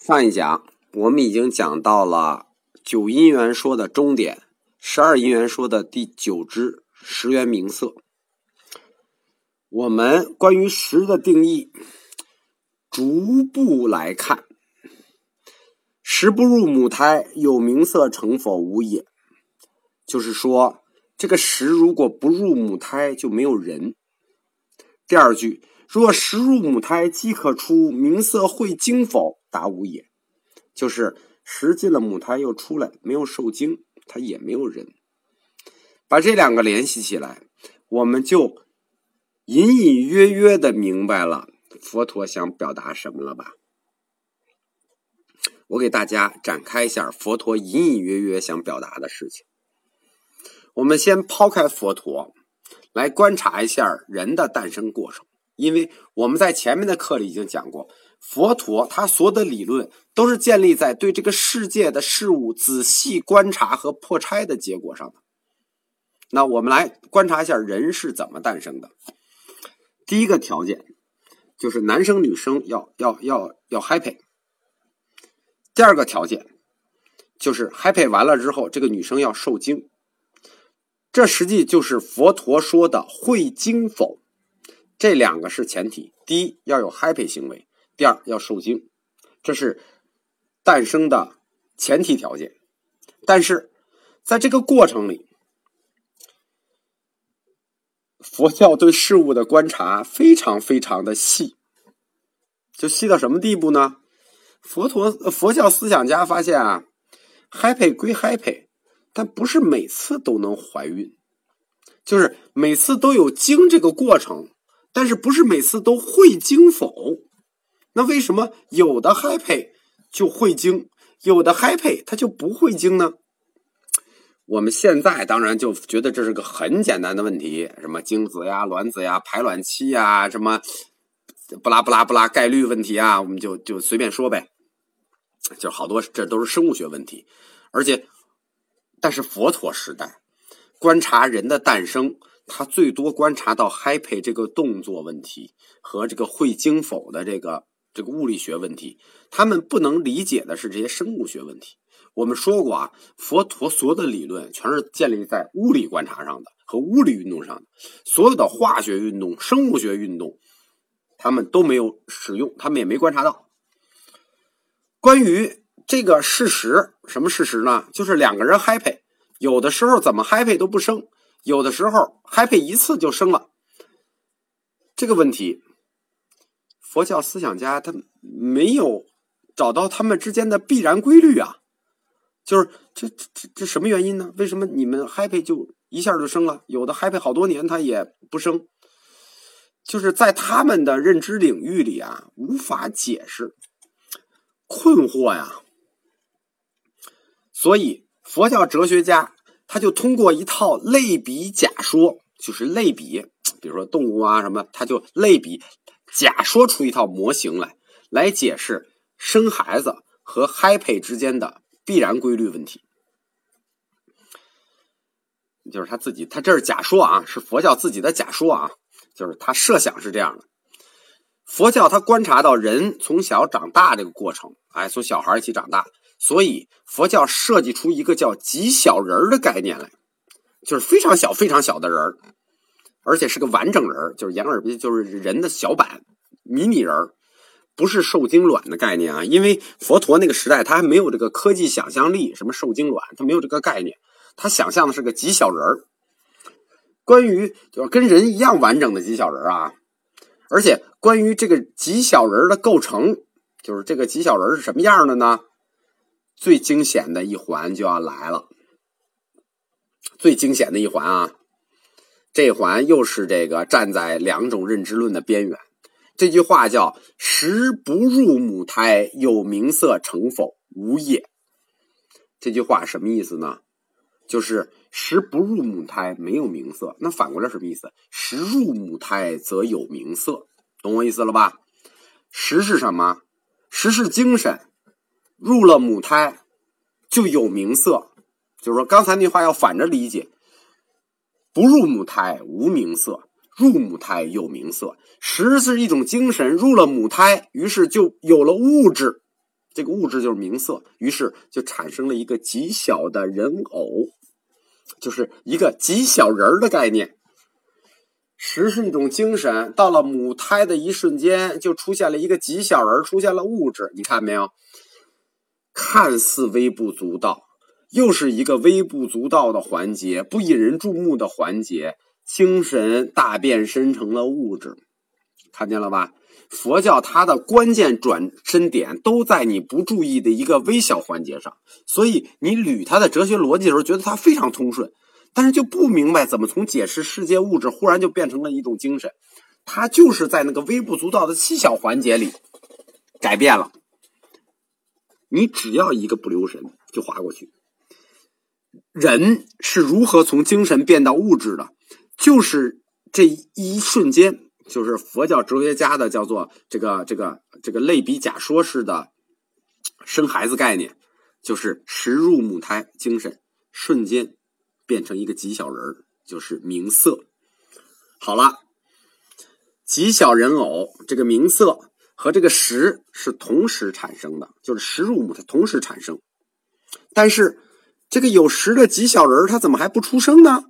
上一讲我们已经讲到了九因缘说的终点，十二因缘说的第九支十缘名色。我们关于十的定义，逐步来看。十不入母胎，有名色成否无也。就是说，这个十如果不入母胎，就没有人。第二句，若十入母胎，即可出名色会精否？达无也。就是十进了母胎又出来，没有受精，他也没有人。把这两个联系起来，我们就隐隐约约的明白了佛陀想表达什么了吧？我给大家展开一下佛陀隐隐约约想表达的事情。我们先抛开佛陀，来观察一下人的诞生过程，因为我们在前面的课里已经讲过，佛陀他所有的理论都是建立在对这个世界的事物仔细观察和破拆的结果上的。那我们来观察一下人是怎么诞生的。第一个条件就是男生女生要要要要 happy。第二个条件就是 happy 完了之后，这个女生要受精。这实际就是佛陀说的会精否，这两个是前提。第一要有 happy 行为，第二要受精，这是诞生的前提条件。但是在这个过程里，佛教对事物的观察非常非常的细，就细到什么地步呢？佛陀佛教思想家发现啊，happy 归 happy，但不是每次都能怀孕，就是每次都有经这个过程，但是不是每次都会经否？那为什么有的 happy 就会精，有的 happy 它就不会精呢？我们现在当然就觉得这是个很简单的问题，什么精子呀、卵子呀、排卵期呀，什么不拉不拉不拉概率问题啊，我们就就随便说呗。就好多这都是生物学问题，而且，但是佛陀时代观察人的诞生，他最多观察到 happy 这个动作问题和这个会精否的这个这个物理学问题，他们不能理解的是这些生物学问题。我们说过啊，佛陀所有的理论全是建立在物理观察上的和物理运动上的，所有的化学运动、生物学运动，他们都没有使用，他们也没观察到。关于这个事实，什么事实呢？就是两个人 happy，有的时候怎么 happy 都不生，有的时候 happy 一次就生了。这个问题，佛教思想家他没有找到他们之间的必然规律啊。就是这这这这什么原因呢？为什么你们 happy 就一下就生了，有的 happy 好多年他也不生？就是在他们的认知领域里啊，无法解释，困惑呀。所以佛教哲学家他就通过一套类比假说，就是类比，比如说动物啊什么，他就类比假说出一套模型来，来解释生孩子和 happy 之间的。必然规律问题，就是他自己，他这是假说啊，是佛教自己的假说啊，就是他设想是这样的。佛教他观察到人从小长大这个过程，哎，从小孩一起长大，所以佛教设计出一个叫极小人的概念来，就是非常小、非常小的人而且是个完整人就是眼耳鼻，就是人的小版迷你人不是受精卵的概念啊，因为佛陀那个时代他还没有这个科技想象力，什么受精卵他没有这个概念，他想象的是个极小人。关于就是跟人一样完整的极小人啊，而且关于这个极小人的构成，就是这个极小人是什么样的呢？最惊险的一环就要来了，最惊险的一环啊，这环又是这个站在两种认知论的边缘。这句话叫“时不入母胎，有名色成否？无也。”这句话什么意思呢？就是“时不入母胎，没有名色。”那反过来什么意思？“时入母胎，则有名色。”懂我意思了吧？“时”是什么？“时”是精神，入了母胎就有名色。就是说，刚才那话要反着理解：“不入母胎，无名色。”入母胎有名色，实是一种精神。入了母胎，于是就有了物质，这个物质就是名色，于是就产生了一个极小的人偶，就是一个极小人儿的概念。实是一种精神，到了母胎的一瞬间，就出现了一个极小人，出现了物质。你看没有？看似微不足道，又是一个微不足道的环节，不引人注目的环节。精神大变身成了物质，看见了吧？佛教它的关键转身点都在你不注意的一个微小环节上，所以你捋它的哲学逻辑的时候，觉得它非常通顺。但是就不明白怎么从解释世界物质忽然就变成了一种精神，它就是在那个微不足道的细小环节里改变了。你只要一个不留神就划过去。人是如何从精神变到物质的？就是这一瞬间，就是佛教哲学家的叫做这个这个这个类比假说式的生孩子概念，就是时入母胎，精神瞬间。变成一个极小人儿，就是名色。好了，极小人偶这个名色和这个实是同时产生的，就是实入母胎同时产生。但是这个有实的极小人，他怎么还不出生呢？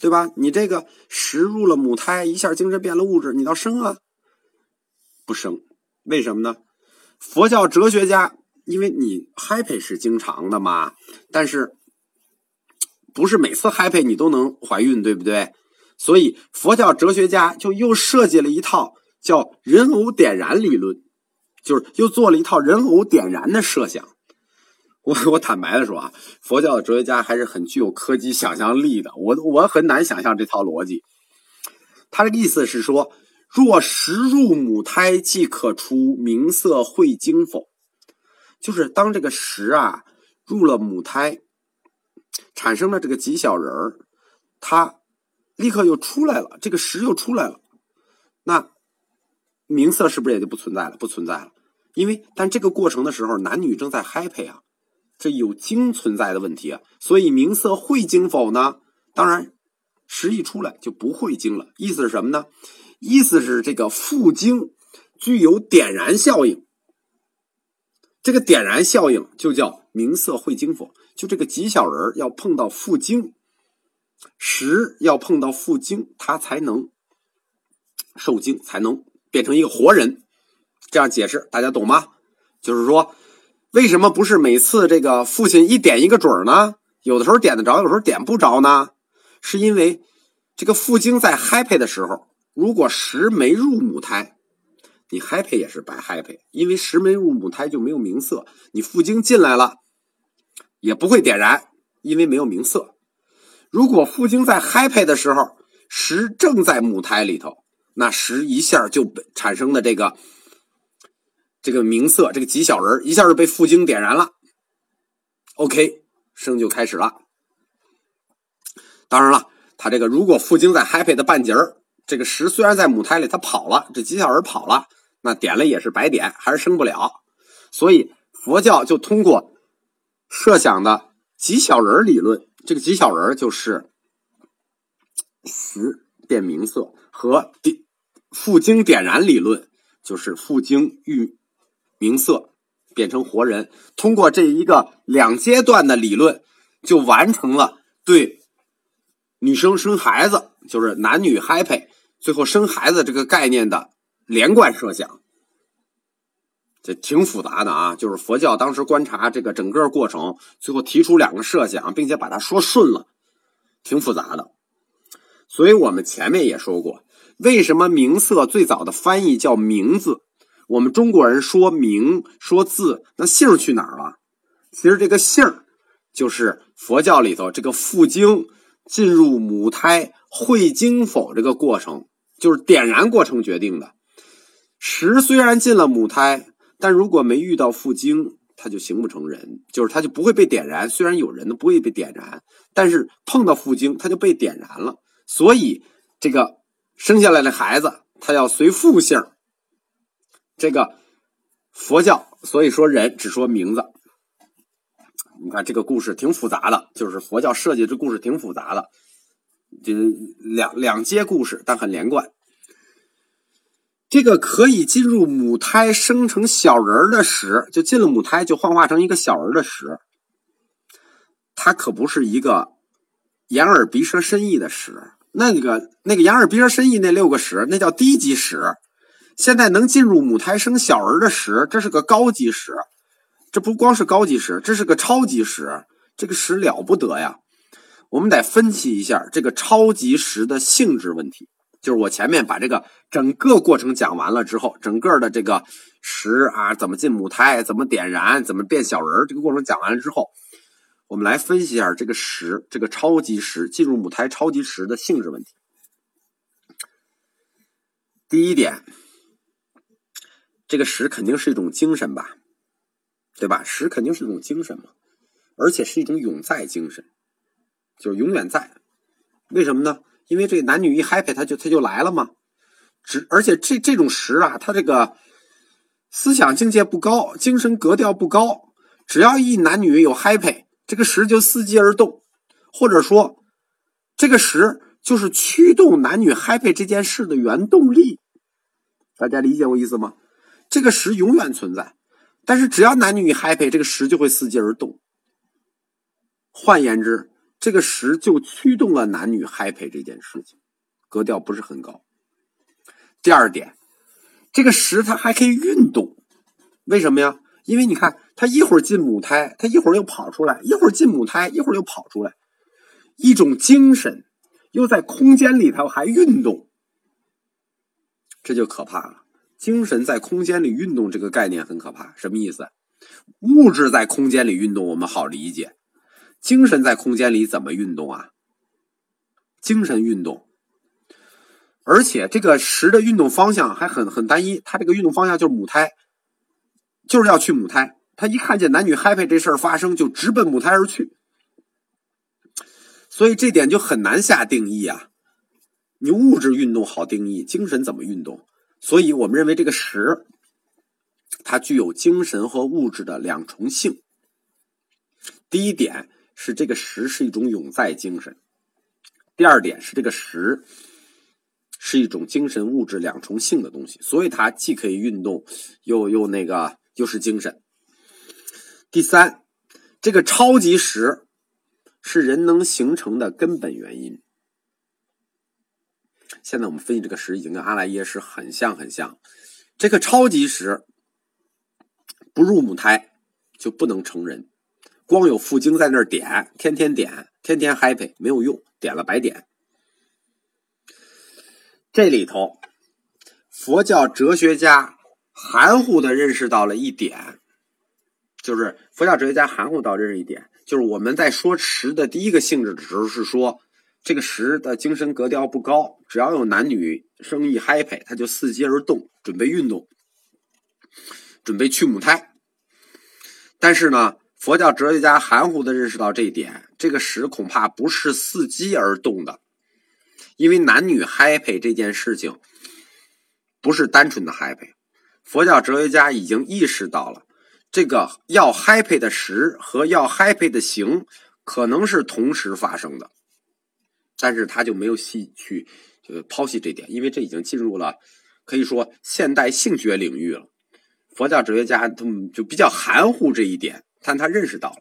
对吧？你这个食入了母胎，一下精神变了物质，你倒生啊？不生，为什么呢？佛教哲学家，因为你 happy 是经常的嘛，但是。不是每次 happy 你都能怀孕，对不对？所以佛教哲学家就又设计了一套叫人偶点燃理论，就是又做了一套人偶点燃的设想。我 我坦白的说啊，佛教的哲学家还是很具有科技想象力的。我我很难想象这套逻辑。他的意思是说，若时入母胎，即可出名色会精否？就是当这个时啊入了母胎。产生了这个极小人儿，他立刻又出来了，这个实又出来了，那名色是不是也就不存在了？不存在了，因为但这个过程的时候，男女正在 happy 啊，这有精存在的问题啊，所以名色会精否呢？当然，实一出来就不会精了。意思是什么呢？意思是这个复精具有点燃效应，这个点燃效应就叫名色会精否。就这个极小人要碰到复精，十要碰到复精，他才能受精，才能变成一个活人。这样解释大家懂吗？就是说，为什么不是每次这个父亲一点一个准儿呢？有的时候点得着，有时候点不着呢？是因为这个父精在 happy 的时候，如果十没入母胎，你 happy 也是白 happy，因为十没入母胎就没有名色。你父精进来了。也不会点燃，因为没有明色。如果父精在 happy 的时候，石正在母胎里头，那石一下就产生的这个这个明色，这个极小人一下就被父精点燃了。OK，生就开始了。当然了，他这个如果父精在 happy 的半截儿，这个石虽然在母胎里，他跑了，这极小人跑了，那点了也是白点，还是生不了。所以佛教就通过。设想的极小人理论，这个极小人就是石变明色和点复精点燃理论，就是复精遇名色变成活人。通过这一个两阶段的理论，就完成了对女生生孩子，就是男女 happy，最后生孩子这个概念的连贯设想。这挺复杂的啊，就是佛教当时观察这个整个过程，最后提出两个设想，并且把它说顺了，挺复杂的。所以我们前面也说过，为什么名色最早的翻译叫名字？我们中国人说名说字，那姓去哪儿了？其实这个姓就是佛教里头这个复精进入母胎会精否这个过程，就是点燃过程决定的。实虽然进了母胎。但如果没遇到复精，他就形不成人，就是他就不会被点燃。虽然有人呢不会被点燃，但是碰到复精，他就被点燃了。所以这个生下来的孩子，他要随父姓。这个佛教所以说人只说名字。你看这个故事挺复杂的，就是佛教设计这故事挺复杂的，就两两阶故事，但很连贯。这个可以进入母胎生成小人的屎，就进了母胎就幻化成一个小人的屎，它可不是一个眼耳鼻舌身意的屎。那个那个眼耳鼻舌身意那六个屎，那叫低级屎。现在能进入母胎生小人的屎，这是个高级屎。这不光是高级屎，这是个超级屎。这个屎了不得呀！我们得分析一下这个超级屎的性质问题。就是我前面把这个整个过程讲完了之后，整个的这个石啊，怎么进母胎，怎么点燃，怎么变小人这个过程讲完了之后，我们来分析一下这个石，这个超级石进入母胎超级石的性质问题。第一点，这个石肯定是一种精神吧，对吧？石肯定是一种精神嘛，而且是一种永在精神，就是永远在。为什么呢？因为这男女一 happy，他就他就来了嘛。只而且这这种石啊，他这个思想境界不高，精神格调不高。只要一男女有 happy，这个石就伺机而动，或者说这个石就是驱动男女 happy 这件事的原动力。大家理解我意思吗？这个石永远存在，但是只要男女 happy，这个石就会伺机而动。换言之。这个石就驱动了男女 happy 这件事情，格调不是很高。第二点，这个石它还可以运动，为什么呀？因为你看，它一会儿进母胎，它一会儿又跑出来，一会儿进母胎，一会儿又跑出来，一种精神又在空间里头还运动，这就可怕了。精神在空间里运动这个概念很可怕，什么意思？物质在空间里运动，我们好理解。精神在空间里怎么运动啊？精神运动，而且这个石的运动方向还很很单一，它这个运动方向就是母胎，就是要去母胎。他一看见男女 happy 这事儿发生，就直奔母胎而去。所以这点就很难下定义啊。你物质运动好定义，精神怎么运动？所以我们认为这个石，它具有精神和物质的两重性。第一点。是这个石是一种永在精神。第二点是这个石是一种精神物质两重性的东西，所以它既可以运动，又又那个又是精神。第三，这个超级石是人能形成的根本原因。现在我们分析这个石已经跟阿赖耶识很像很像。这个超级石不入母胎就不能成人。光有父精在那儿点，天天点，天天 happy 没有用，点了白点。这里头，佛教哲学家含糊的认识到了一点，就是佛教哲学家含糊到认识一点，就是我们在说十的第一个性质的时候，是说这个十的精神格调不高，只要有男女生意 happy，他就伺机而动，准备运动，准备去母胎。但是呢？佛教哲学家含糊的认识到这一点，这个石恐怕不是伺机而动的，因为男女 happy 这件事情不是单纯的 happy。佛教哲学家已经意识到了，这个要 happy 的石和要 happy 的形可能是同时发生的，但是他就没有细去就剖析这点，因为这已经进入了可以说现代性学领域了。佛教哲学家他们就比较含糊这一点。但他认识到了，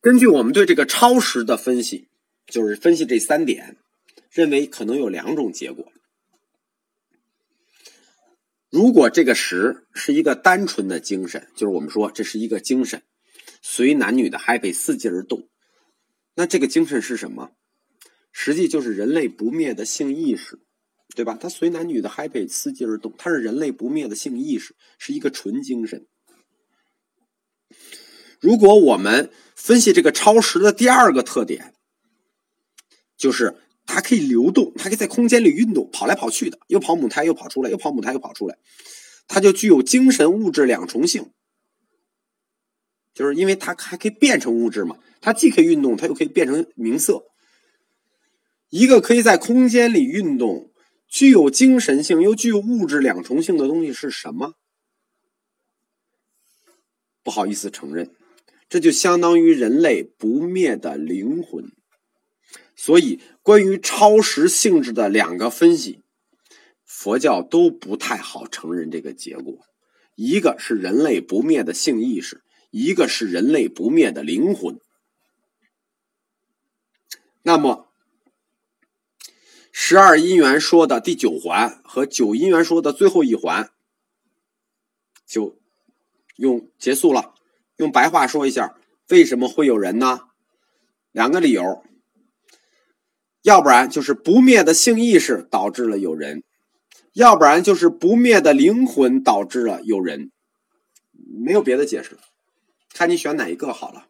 根据我们对这个超时的分析，就是分析这三点，认为可能有两种结果。如果这个时是一个单纯的精神，就是我们说这是一个精神，随男女的 happy 伺机而动，那这个精神是什么？实际就是人类不灭的性意识，对吧？它随男女的 happy 伺机而动，它是人类不灭的性意识，是一个纯精神。如果我们分析这个超时的第二个特点，就是它可以流动，它可以在空间里运动，跑来跑去的，又跑母胎，又跑出来，又跑母胎，又跑出来，它就具有精神物质两重性，就是因为它还可以变成物质嘛，它既可以运动，它又可以变成名色。一个可以在空间里运动、具有精神性又具有物质两重性的东西是什么？不好意思承认。这就相当于人类不灭的灵魂，所以关于超时性质的两个分析，佛教都不太好承认这个结果。一个是人类不灭的性意识，一个是人类不灭的灵魂。那么，十二因缘说的第九环和九因缘说的最后一环，就用结束了。用白话说一下，为什么会有人呢？两个理由，要不然就是不灭的性意识导致了有人。要不然就是不灭的灵魂导致了有人，没有别的解释，看你选哪一个好了。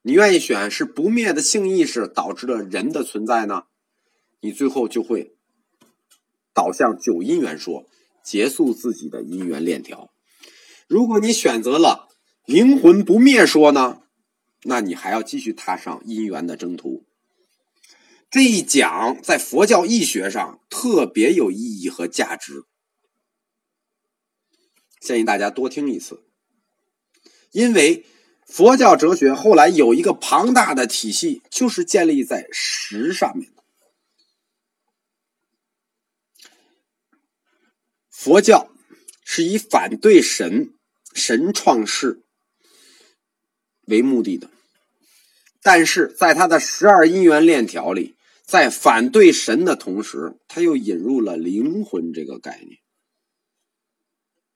你愿意选是不灭的性意识导致了人的存在呢？你最后就会导向九因缘说，结束自己的因缘链条。如果你选择了灵魂不灭说呢，那你还要继续踏上因缘的征途。这一讲在佛教义学上特别有意义和价值，建议大家多听一次。因为佛教哲学后来有一个庞大的体系，就是建立在实上面的。佛教是以反对神、神创世为目的的，但是在他的十二因缘链条里。在反对神的同时，他又引入了灵魂这个概念。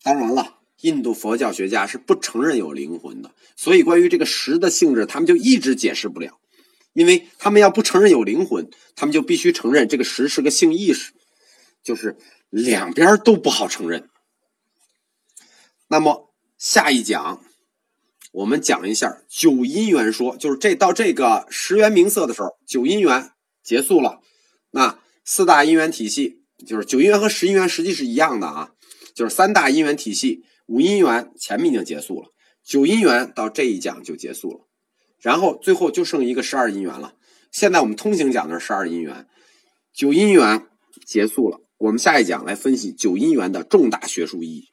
当然了，印度佛教学家是不承认有灵魂的，所以关于这个实的性质，他们就一直解释不了。因为他们要不承认有灵魂，他们就必须承认这个实是个性意识，就是两边都不好承认。那么下一讲，我们讲一下九因缘说，就是这到这个十缘名色的时候，九因缘。结束了，那四大因缘体系就是九因缘和十因缘实际是一样的啊，就是三大因缘体系，五因缘前面已经结束了，九因缘到这一讲就结束了，然后最后就剩一个十二因缘了。现在我们通行讲的是十二因缘，九因缘结束了，我们下一讲来分析九因缘的重大学术意义。